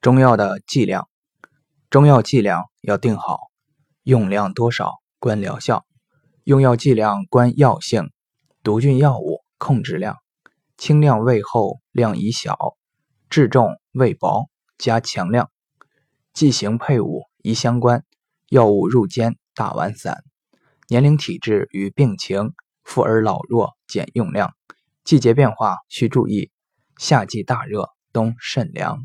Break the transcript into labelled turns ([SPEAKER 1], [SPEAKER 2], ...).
[SPEAKER 1] 中药的剂量，中药剂量要定好，用量多少观疗效，用药剂量观药性，毒菌药物控制量，轻量胃厚量宜小，质重胃薄加强量，剂型配伍宜相关，药物入煎大丸散，年龄体质与病情，妇儿老弱减用量，季节变化需注意，夏季大热，冬甚凉。